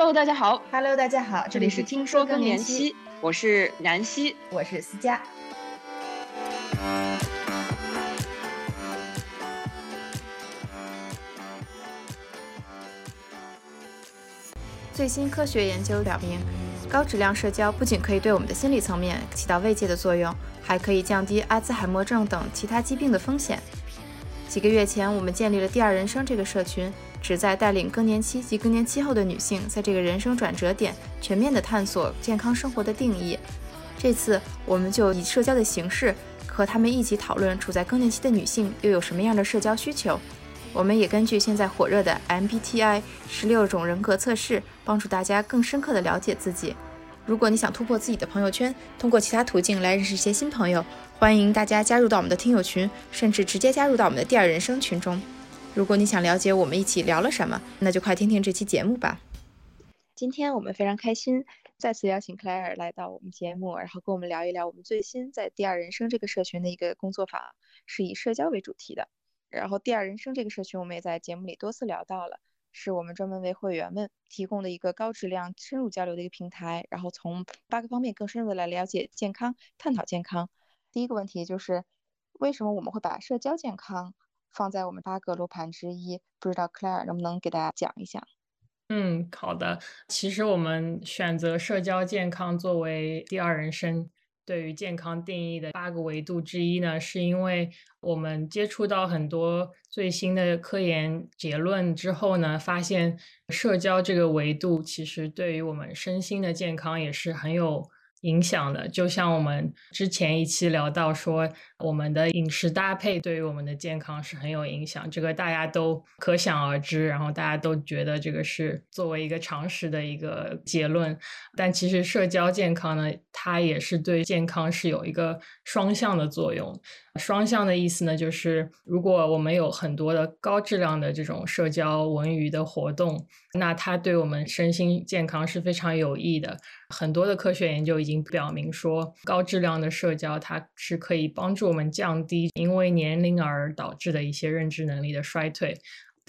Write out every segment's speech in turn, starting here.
Hello，大家好。Hello，大家好，这里是听说更年期，我是南希，我是思佳。最新科学研究表明，高质量社交不仅可以对我们的心理层面起到慰藉的作用，还可以降低阿兹海默症等其他疾病的风险。几个月前，我们建立了“第二人生”这个社群，旨在带领更年期及更年期后的女性，在这个人生转折点全面地探索健康生活的定义。这次，我们就以社交的形式和她们一起讨论，处在更年期的女性又有什么样的社交需求。我们也根据现在火热的 MBTI 十六种人格测试，帮助大家更深刻地了解自己。如果你想突破自己的朋友圈，通过其他途径来认识一些新朋友，欢迎大家加入到我们的听友群，甚至直接加入到我们的第二人生群中。如果你想了解我们一起聊了什么，那就快听听这期节目吧。今天我们非常开心，再次邀请克莱尔来到我们节目，然后跟我们聊一聊我们最新在第二人生这个社群的一个工作坊，是以社交为主题的。然后，第二人生这个社群，我们也在节目里多次聊到了，是我们专门为会员们提供的一个高质量、深入交流的一个平台。然后，从八个方面更深入的来了解健康，探讨健康。第一个问题就是，为什么我们会把社交健康放在我们八个楼盘之一？不知道 Claire 能不能给大家讲一下？嗯，好的。其实我们选择社交健康作为第二人生。对于健康定义的八个维度之一呢，是因为我们接触到很多最新的科研结论之后呢，发现社交这个维度其实对于我们身心的健康也是很有影响的。就像我们之前一期聊到说，我们的饮食搭配对于我们的健康是很有影响，这个大家都可想而知，然后大家都觉得这个是作为一个常识的一个结论。但其实社交健康呢，它也是对健康是有一个双向的作用。双向的意思呢，就是如果我们有很多的高质量的这种社交文娱的活动，那它对我们身心健康是非常有益的。很多的科学研究已经表明说，高质量的社交它是可以帮助我们降低因为年龄而导致的一些认知能力的衰退。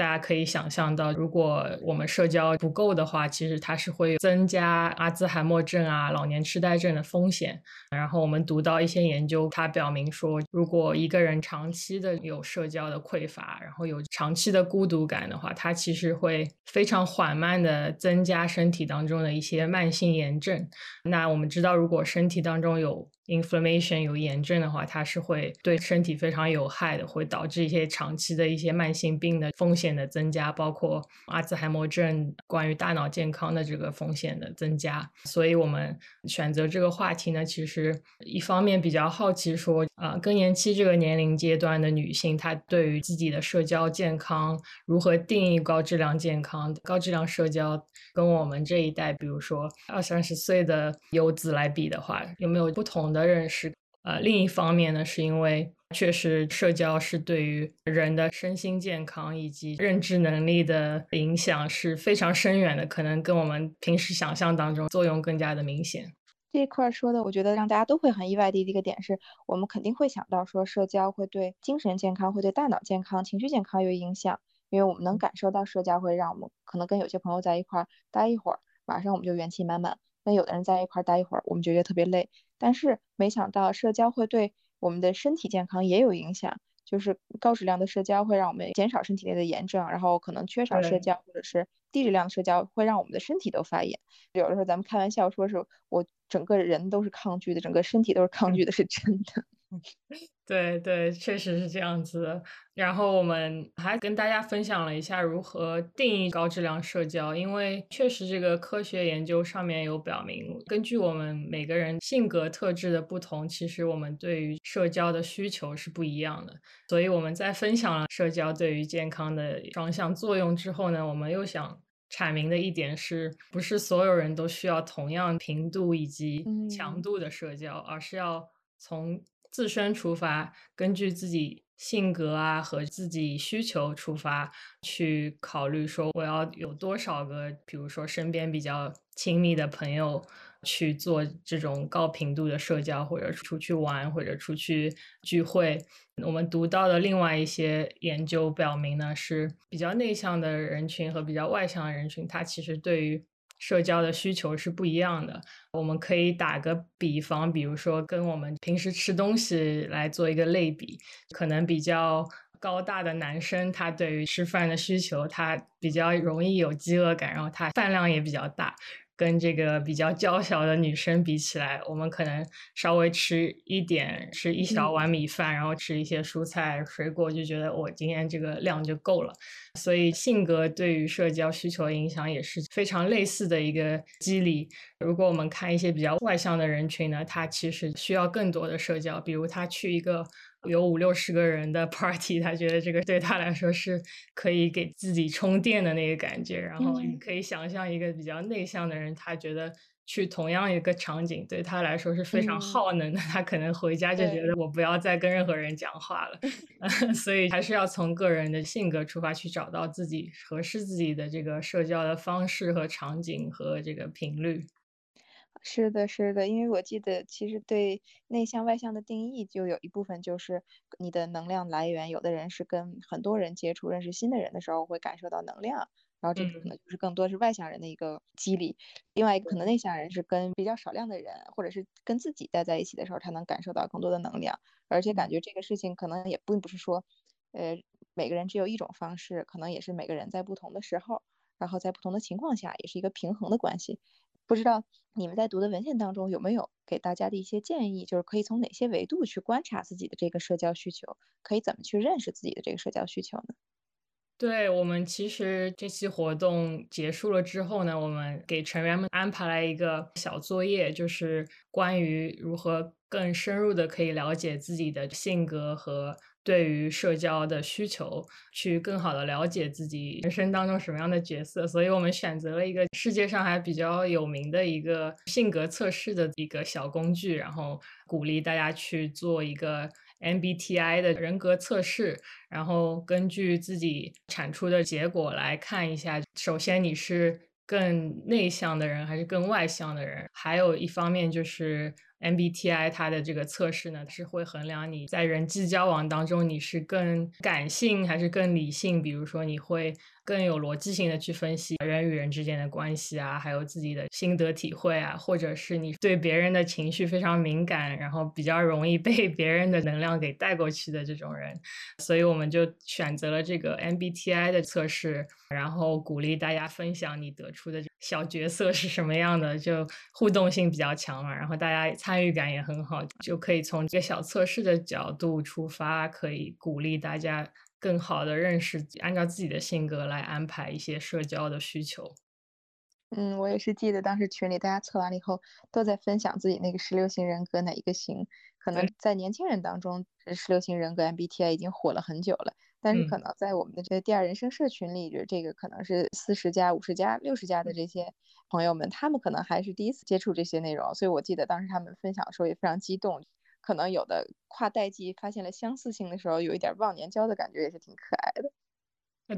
大家可以想象到，如果我们社交不够的话，其实它是会增加阿兹海默症啊、老年痴呆症的风险。然后我们读到一些研究，它表明说，如果一个人长期的有社交的匮乏，然后有长期的孤独感的话，它其实会非常缓慢的增加身体当中的一些慢性炎症。那我们知道，如果身体当中有 inflammation 有炎症的话，它是会对身体非常有害的，会导致一些长期的一些慢性病的风险的增加，包括阿兹海默症，关于大脑健康的这个风险的增加。所以我们选择这个话题呢，其实一方面比较好奇说，啊、更年期这个年龄阶段的女性，她对于自己的社交健康如何定义高质量健康、高质量社交，跟我们这一代，比如说二三十岁的游子来比的话，有没有不同的认识？呃，另一方面呢，是因为确实社交是对于人的身心健康以及认知能力的影响是非常深远的，可能跟我们平时想象当中作用更加的明显。这一块说的，我觉得让大家都会很意外的一个点是，我们肯定会想到说，社交会对精神健康、会对大脑健康、情绪健康有影响，因为我们能感受到社交会让我们可能跟有些朋友在一块儿待一会儿，马上我们就元气满满。跟有的人在一块儿待一会儿，我们就觉得特别累。但是没想到社交会对我们的身体健康也有影响，就是高质量的社交会让我们减少身体内的炎症，然后可能缺少社交或者是低质量的社交会让我们的身体都发炎。有的时候咱们开玩笑说是我整个人都是抗拒的，整个身体都是抗拒的，是真的。对对，确实是这样子的。然后我们还跟大家分享了一下如何定义高质量社交，因为确实这个科学研究上面有表明，根据我们每个人性格特质的不同，其实我们对于社交的需求是不一样的。所以我们在分享了社交对于健康的双向作用之后呢，我们又想阐明的一点是，不是所有人都需要同样频度以及强度的社交，而是要从自身出发，根据自己性格啊和自己需求出发，去考虑说我要有多少个，比如说身边比较亲密的朋友去做这种高频度的社交，或者出去玩，或者出去聚会。我们读到的另外一些研究表明呢，是比较内向的人群和比较外向的人群，他其实对于社交的需求是不一样的。我们可以打个比方，比如说跟我们平时吃东西来做一个类比，可能比较高大的男生，他对于吃饭的需求，他比较容易有饥饿感，然后他饭量也比较大。跟这个比较娇小的女生比起来，我们可能稍微吃一点，吃一小碗米饭，然后吃一些蔬菜水果，就觉得我今天这个量就够了。所以性格对于社交需求影响也是非常类似的一个机理。如果我们看一些比较外向的人群呢，他其实需要更多的社交，比如他去一个。有五六十个人的 party，他觉得这个对他来说是可以给自己充电的那个感觉。然后你可以想象一个比较内向的人，他觉得去同样一个场景对他来说是非常耗能的。他可能回家就觉得我不要再跟任何人讲话了。所以还是要从个人的性格出发，去找到自己合适自己的这个社交的方式和场景和这个频率。是的，是的，因为我记得其实对内向外向的定义，就有一部分就是你的能量来源。有的人是跟很多人接触、认识新的人的时候会感受到能量，然后这个可能就是更多是外向人的一个激励。另外一个可能内向人是跟比较少量的人，或者是跟自己待在一起的时候，他能感受到更多的能量。而且感觉这个事情可能也并不是说，呃，每个人只有一种方式，可能也是每个人在不同的时候，然后在不同的情况下，也是一个平衡的关系。不知道你们在读的文献当中有没有给大家的一些建议，就是可以从哪些维度去观察自己的这个社交需求，可以怎么去认识自己的这个社交需求呢？对我们其实这期活动结束了之后呢，我们给成员们安排了一个小作业，就是关于如何更深入的可以了解自己的性格和。对于社交的需求，去更好的了解自己人生当中什么样的角色，所以我们选择了一个世界上还比较有名的一个性格测试的一个小工具，然后鼓励大家去做一个 MBTI 的人格测试，然后根据自己产出的结果来看一下，首先你是更内向的人还是更外向的人，还有一方面就是。MBTI 它的这个测试呢，是会衡量你在人际交往当中你是更感性还是更理性。比如说，你会更有逻辑性的去分析人与人之间的关系啊，还有自己的心得体会啊，或者是你对别人的情绪非常敏感，然后比较容易被别人的能量给带过去的这种人。所以我们就选择了这个 MBTI 的测试，然后鼓励大家分享你得出的小角色是什么样的，就互动性比较强嘛，然后大家参。与感也很好，就可以从这个小测试的角度出发，可以鼓励大家更好的认识，按照自己的性格来安排一些社交的需求。嗯，我也是记得当时群里大家测完了以后，都在分享自己那个十六型人格哪一个型。可能在年轻人当中，十六型人格 MBTI 已经火了很久了。但是可能在我们的这个第二人生社群里，就这个可能是四十加、五十加、六十加的这些朋友们，他们可能还是第一次接触这些内容，所以我记得当时他们分享的时候也非常激动。可能有的跨代际发现了相似性的时候，有一点忘年交的感觉，也是挺可爱的。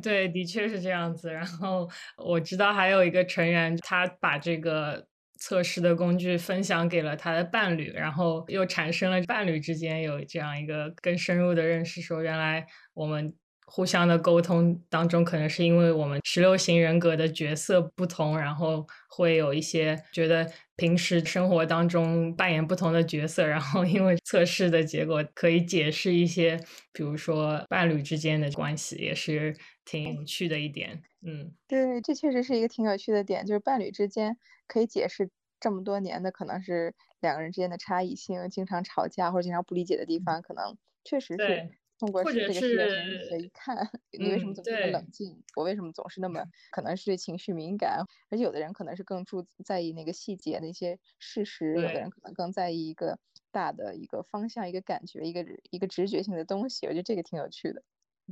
对，的确是这样子。然后我知道还有一个成员，他把这个。测试的工具分享给了他的伴侣，然后又产生了伴侣之间有这样一个更深入的认识。说原来我们互相的沟通当中，可能是因为我们十六型人格的角色不同，然后会有一些觉得平时生活当中扮演不同的角色，然后因为测试的结果可以解释一些，比如说伴侣之间的关系，也是挺有趣的一点。嗯，对，这确实是一个挺有趣的点，就是伴侣之间。可以解释这么多年的可能是两个人之间的差异性，经常吵架或者经常不理解的地方，可能确实是通过这个视觉一看，你为什么总是那么冷静？我为什么总是那么可能是情绪敏感？而且有的人可能是更注在意那个细节的一些事实，有的人可能更在意一个大的一个方向、一个感觉、一个一个直觉性的东西。我觉得这个挺有趣的。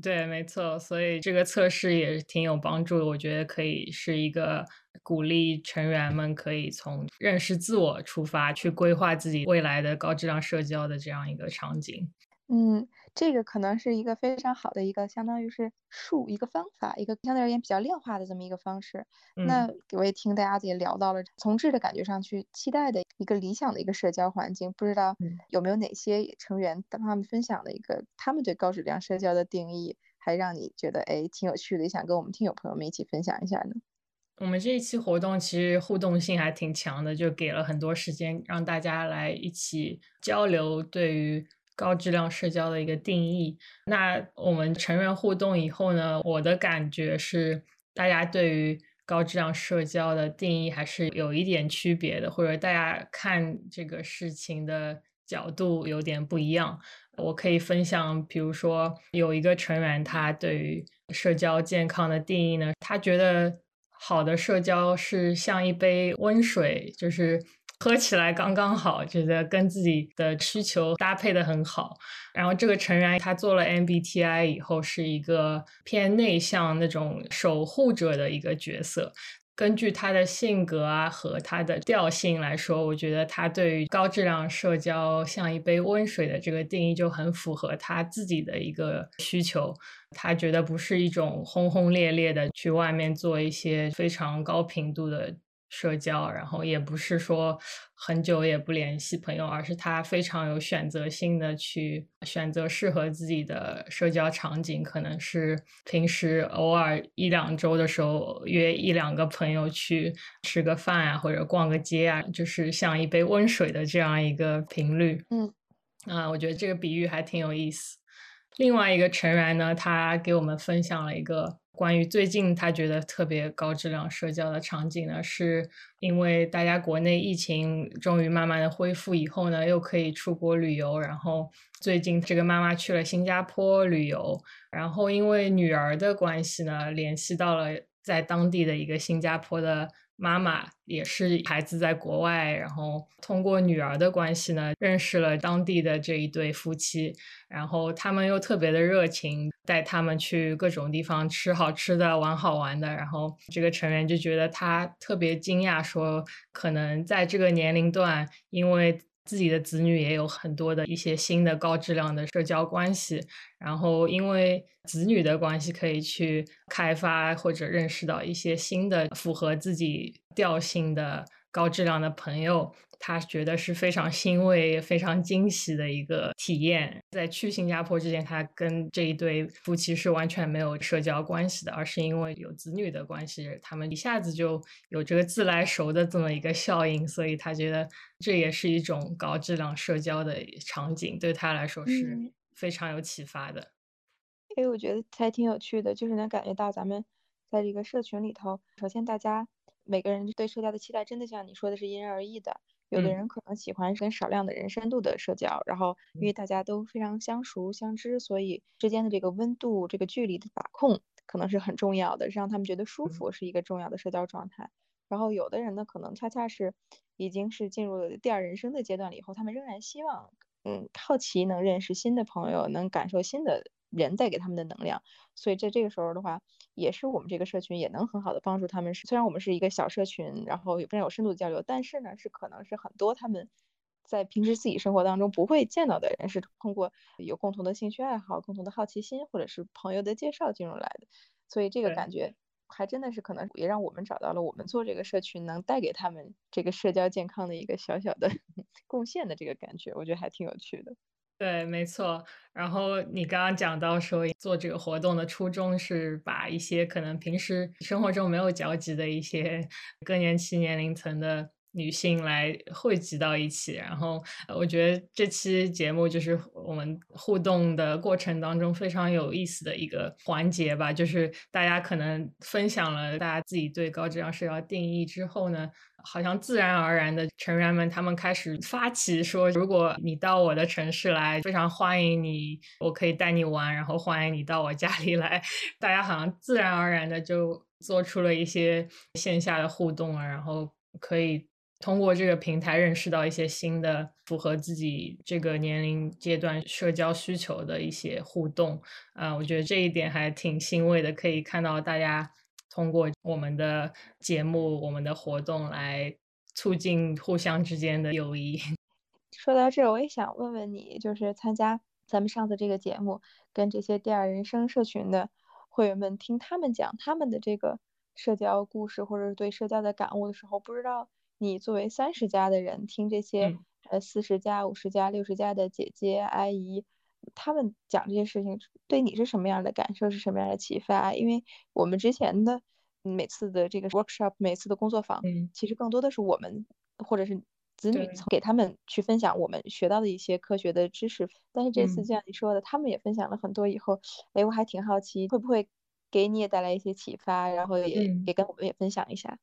对，没错，所以这个测试也是挺有帮助的。我觉得可以是一个鼓励成员们可以从认识自我出发，去规划自己未来的高质量社交的这样一个场景。嗯。这个可能是一个非常好的一个，相当于是术一个方法，一个相对而言比较量化的这么一个方式。那我也听大家也聊到了从质的感觉上去期待的一个理想的一个社交环境，不知道有没有哪些成员跟他们分享的一个他们对高质量社交的定义，还让你觉得哎挺有趣的，也想跟我们听友朋友们一起分享一下呢？我们这一期活动其实互动性还挺强的，就给了很多时间让大家来一起交流对于高质量社交的一个定义。那我们成员互动以后呢，我的感觉是，大家对于高质量社交的定义还是有一点区别的，或者大家看这个事情的角度有点不一样。我可以分享，比如说有一个成员，他对于社交健康的定义呢，他觉得。好的社交是像一杯温水，就是喝起来刚刚好，觉得跟自己的需求搭配的很好。然后这个成员他做了 MBTI 以后，是一个偏内向那种守护者的一个角色。根据他的性格啊和他的调性来说，我觉得他对于高质量社交像一杯温水的这个定义就很符合他自己的一个需求。他觉得不是一种轰轰烈烈的去外面做一些非常高频度的。社交，然后也不是说很久也不联系朋友，而是他非常有选择性的去选择适合自己的社交场景，可能是平时偶尔一两周的时候约一两个朋友去吃个饭啊，或者逛个街啊，就是像一杯温水的这样一个频率。嗯，啊，我觉得这个比喻还挺有意思。另外一个成员呢，他给我们分享了一个。关于最近他觉得特别高质量社交的场景呢，是因为大家国内疫情终于慢慢的恢复以后呢，又可以出国旅游。然后最近这个妈妈去了新加坡旅游，然后因为女儿的关系呢，联系到了在当地的一个新加坡的。妈妈也是孩子在国外，然后通过女儿的关系呢，认识了当地的这一对夫妻，然后他们又特别的热情，带他们去各种地方吃好吃的、玩好玩的。然后这个成员就觉得他特别惊讶，说可能在这个年龄段，因为。自己的子女也有很多的一些新的高质量的社交关系，然后因为子女的关系可以去开发或者认识到一些新的符合自己调性的高质量的朋友。他觉得是非常欣慰、非常惊喜的一个体验。在去新加坡之前，他跟这一对夫妻是完全没有社交关系的，而是因为有子女的关系，他们一下子就有这个自来熟的这么一个效应。所以他觉得这也是一种高质量社交的场景，对他来说是非常有启发的。因为我觉得还挺有趣的，就是能感觉到咱们在这个社群里头，首先大家每个人对社交的期待，真的像你说的是因人而异的。有的人可能喜欢跟少量的人深度的社交，然后因为大家都非常相熟相知，所以之间的这个温度、这个距离的把控可能是很重要的，让他们觉得舒服是一个重要的社交状态。然后有的人呢，可能恰恰是已经是进入了第二人生的阶段了以后，他们仍然希望，嗯，好奇能认识新的朋友，能感受新的。人带给他们的能量，所以在这个时候的话，也是我们这个社群也能很好的帮助他们。虽然我们是一个小社群，然后也非常有深度的交流，但是呢，是可能是很多他们在平时自己生活当中不会见到的人，是通过有共同的兴趣爱好、共同的好奇心，或者是朋友的介绍进入来的。所以这个感觉还真的是可能也让我们找到了我们做这个社群能带给他们这个社交健康的一个小小的 贡献的这个感觉，我觉得还挺有趣的。对，没错。然后你刚刚讲到说做这个活动的初衷是把一些可能平时生活中没有交集的一些更年期年龄层的。女性来汇集到一起，然后我觉得这期节目就是我们互动的过程当中非常有意思的一个环节吧。就是大家可能分享了大家自己对高质量社交定义之后呢，好像自然而然的成员们他们开始发起说，如果你到我的城市来，非常欢迎你，我可以带你玩，然后欢迎你到我家里来。大家好像自然而然的就做出了一些线下的互动啊，然后可以。通过这个平台认识到一些新的符合自己这个年龄阶段社交需求的一些互动，啊，我觉得这一点还挺欣慰的。可以看到大家通过我们的节目、我们的活动来促进互相之间的友谊。说到这，我也想问问你，就是参加咱们上次这个节目，跟这些第二人生社群的会员们听他们讲他们的这个社交故事，或者是对社交的感悟的时候，不知道。你作为三十加的人，听这些呃四十加、五十加、六十加的姐姐阿姨，他们讲这些事情，对你是什么样的感受？是什么样的启发？因为我们之前的每次的这个 workshop，每次的工作坊，其实更多的是我们或者是子女给他们去分享我们学到的一些科学的知识。但是这次就像你说的，他们也分享了很多以后，哎，我还挺好奇，会不会给你也带来一些启发，然后也也跟我们也分享一下。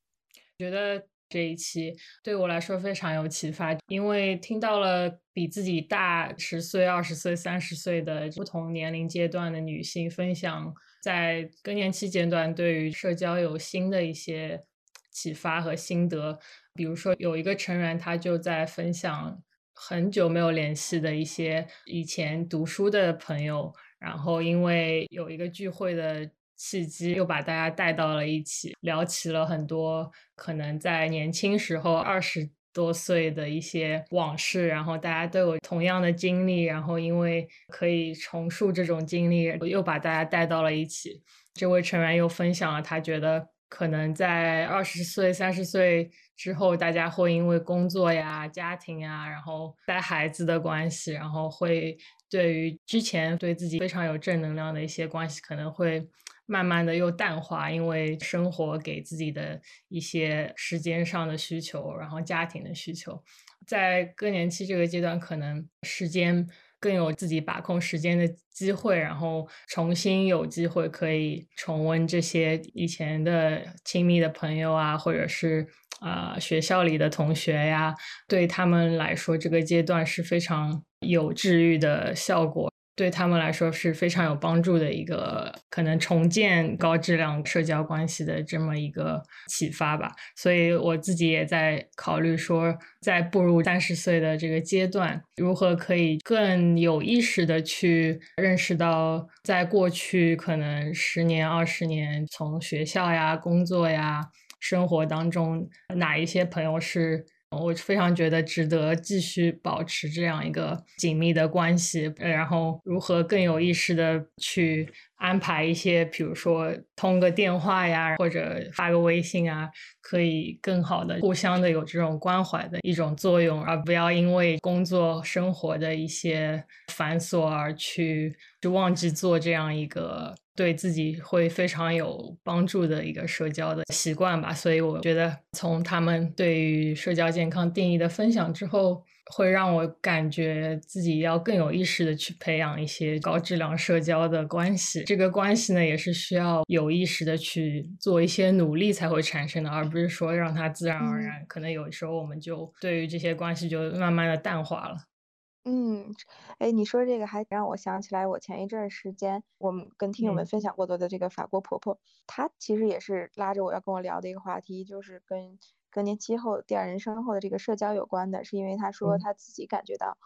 觉得。这一期对我来说非常有启发，因为听到了比自己大十岁、二十岁、三十岁的不同年龄阶段的女性分享，在更年期阶段对于社交有新的一些启发和心得。比如说，有一个成员他就在分享很久没有联系的一些以前读书的朋友，然后因为有一个聚会的。契机又把大家带到了一起，聊起了很多可能在年轻时候二十多岁的一些往事，然后大家都有同样的经历，然后因为可以重述这种经历，又把大家带到了一起。这位成员又分享了他觉得可能在二十岁、三十岁之后，大家会因为工作呀、家庭呀，然后带孩子的关系，然后会对于之前对自己非常有正能量的一些关系，可能会。慢慢的又淡化，因为生活给自己的一些时间上的需求，然后家庭的需求，在更年期这个阶段，可能时间更有自己把控时间的机会，然后重新有机会可以重温这些以前的亲密的朋友啊，或者是啊学校里的同学呀，对他们来说，这个阶段是非常有治愈的效果。对他们来说是非常有帮助的一个可能重建高质量社交关系的这么一个启发吧，所以我自己也在考虑说，在步入三十岁的这个阶段，如何可以更有意识的去认识到，在过去可能十年、二十年，从学校呀、工作呀、生活当中，哪一些朋友是。我非常觉得值得继续保持这样一个紧密的关系，然后如何更有意识的去安排一些，比如说通个电话呀，或者发个微信啊，可以更好的互相的有这种关怀的一种作用，而不要因为工作生活的一些繁琐而去就忘记做这样一个。对自己会非常有帮助的一个社交的习惯吧，所以我觉得从他们对于社交健康定义的分享之后，会让我感觉自己要更有意识的去培养一些高质量社交的关系。这个关系呢，也是需要有意识的去做一些努力才会产生的，而不是说让它自然而然。可能有时候我们就对于这些关系就慢慢的淡化了。嗯，哎，你说这个还让我想起来，我前一阵时间我们跟听友们分享过的这个法国婆婆，她其实也是拉着我要跟我聊的一个话题，就是跟更年期后第二人生后的这个社交有关的，是因为他说他自己感觉到。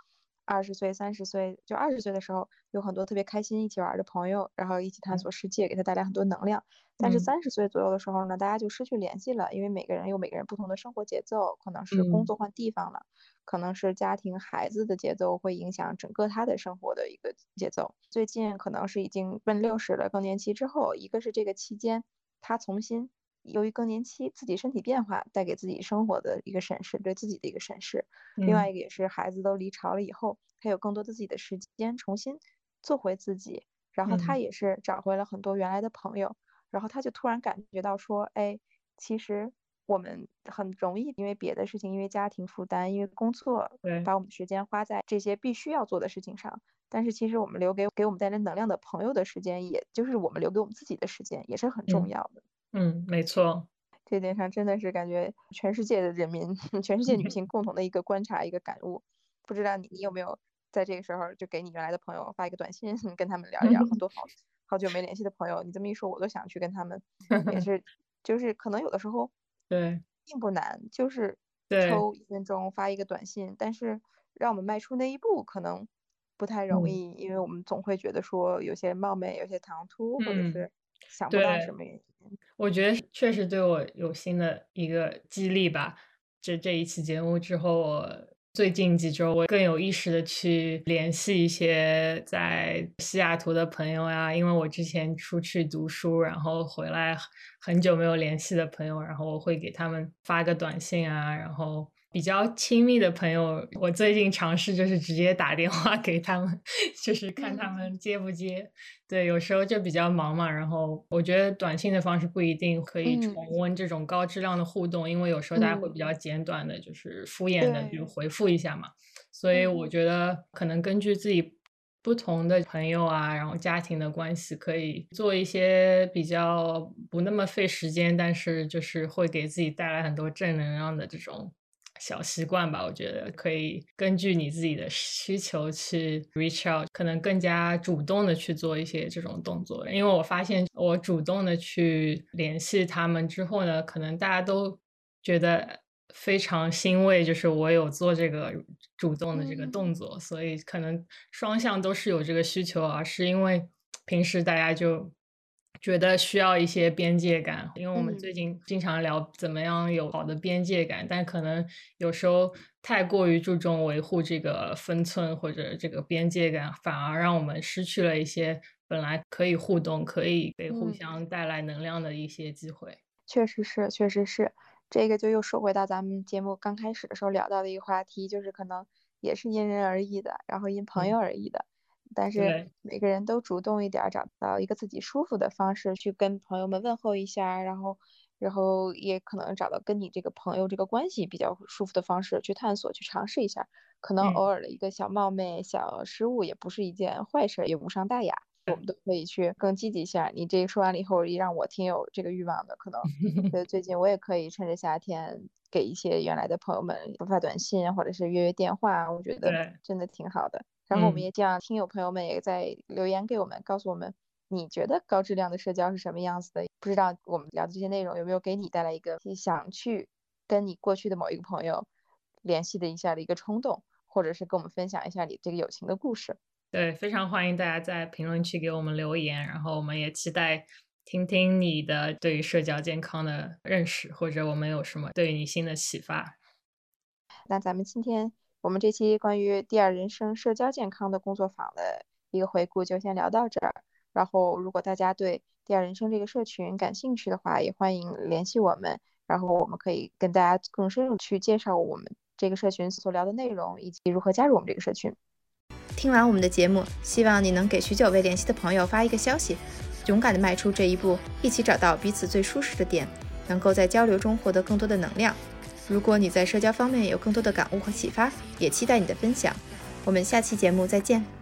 二十岁、三十岁，就二十岁的时候，有很多特别开心一起玩的朋友，然后一起探索世界，给他带来很多能量。但是三十岁左右的时候呢，大家就失去联系了，因为每个人有每个人不同的生活节奏，可能是工作换地方了，可能是家庭孩子的节奏会影响整个他的生活的一个节奏。最近可能是已经奔六十了，更年期之后，一个是这个期间他重新。由于更年期自己身体变化带给自己生活的一个审视，对自己的一个审视。另外一个也是孩子都离巢了以后，他有更多的自己的时间重新做回自己。然后他也是找回了很多原来的朋友。然后他就突然感觉到说，哎，其实我们很容易因为别的事情，因为家庭负担，因为工作，把我们的时间花在这些必须要做的事情上。但是其实我们留给给我们带来能量的朋友的时间，也就是我们留给我们自己的时间，也是很重要的。嗯，没错，这点上真的是感觉全世界的人民，全世界女性共同的一个观察，一个感悟。不知道你你有没有在这个时候就给你原来的朋友发一个短信，跟他们聊一聊，很多好 好久没联系的朋友，你这么一说，我都想去跟他们，也是，就是可能有的时候，对，并不难，就是抽一分钟发一个短信，但是让我们迈出那一步可能不太容易，因为我们总会觉得说有些冒昧，有些唐突，或者是想不到什么原因。我觉得确实对我有新的一个激励吧。这这一期节目之后，我最近几周我更有意识的去联系一些在西雅图的朋友呀，因为我之前出去读书，然后回来很久没有联系的朋友，然后我会给他们发个短信啊，然后比较亲密的朋友，我最近尝试就是直接打电话给他们，就是看他们接不接。对，有时候就比较忙嘛，然后我觉得短信的方式不一定可以重温这种高质量的互动，因为有时候大家会比较简短的，就是敷衍的就回复一下嘛。所以我觉得可能根据自己不同的朋友啊，然后家庭的关系，可以做一些比较不那么费时间，但是就是会给自己带来很多正能量的这种。小习惯吧，我觉得可以根据你自己的需求去 reach out，可能更加主动的去做一些这种动作。因为我发现我主动的去联系他们之后呢，可能大家都觉得非常欣慰，就是我有做这个主动的这个动作，所以可能双向都是有这个需求，而是因为平时大家就。觉得需要一些边界感，因为我们最近经常聊怎么样有好的边界感，但可能有时候太过于注重维护这个分寸或者这个边界感，反而让我们失去了一些本来可以互动、可以给互相带来能量的一些机会。确实是，确实是，这个就又说回到咱们节目刚开始的时候聊到的一个话题，就是可能也是因人而异的，然后因朋友而异的。但是每个人都主动一点，找到一个自己舒服的方式去跟朋友们问候一下，然后，然后也可能找到跟你这个朋友这个关系比较舒服的方式去探索、去尝试一下。可能偶尔的一个小冒昧、小失误也不是一件坏事，也无伤大雅。我们都可以去更积极一下。你这说完了以后，也让我挺有这个欲望的。可能，所以，最近我也可以趁着夏天给一些原来的朋友们发发短信，或者是约约电话。我觉得真的挺好的。然后我们也这样，听友朋友们也在留言给我们，告诉我们你觉得高质量的社交是什么样子的？不知道我们聊的这些内容有没有给你带来一个你想去跟你过去的某一个朋友联系的一下的一个冲动，或者是跟我们分享一下你这个友情的故事？对，非常欢迎大家在评论区给我们留言，然后我们也期待听听你的对于社交健康的认识，或者我们有什么对你新的启发。那咱们今天。我们这期关于第二人生社交健康的工作坊的一个回顾就先聊到这儿。然后，如果大家对第二人生这个社群感兴趣的话，也欢迎联系我们，然后我们可以跟大家更深入去介绍我们这个社群所聊的内容，以及如何加入我们这个社群。听完我们的节目，希望你能给许久未联系的朋友发一个消息，勇敢地迈出这一步，一起找到彼此最舒适的点，能够在交流中获得更多的能量。如果你在社交方面有更多的感悟和启发，也期待你的分享。我们下期节目再见。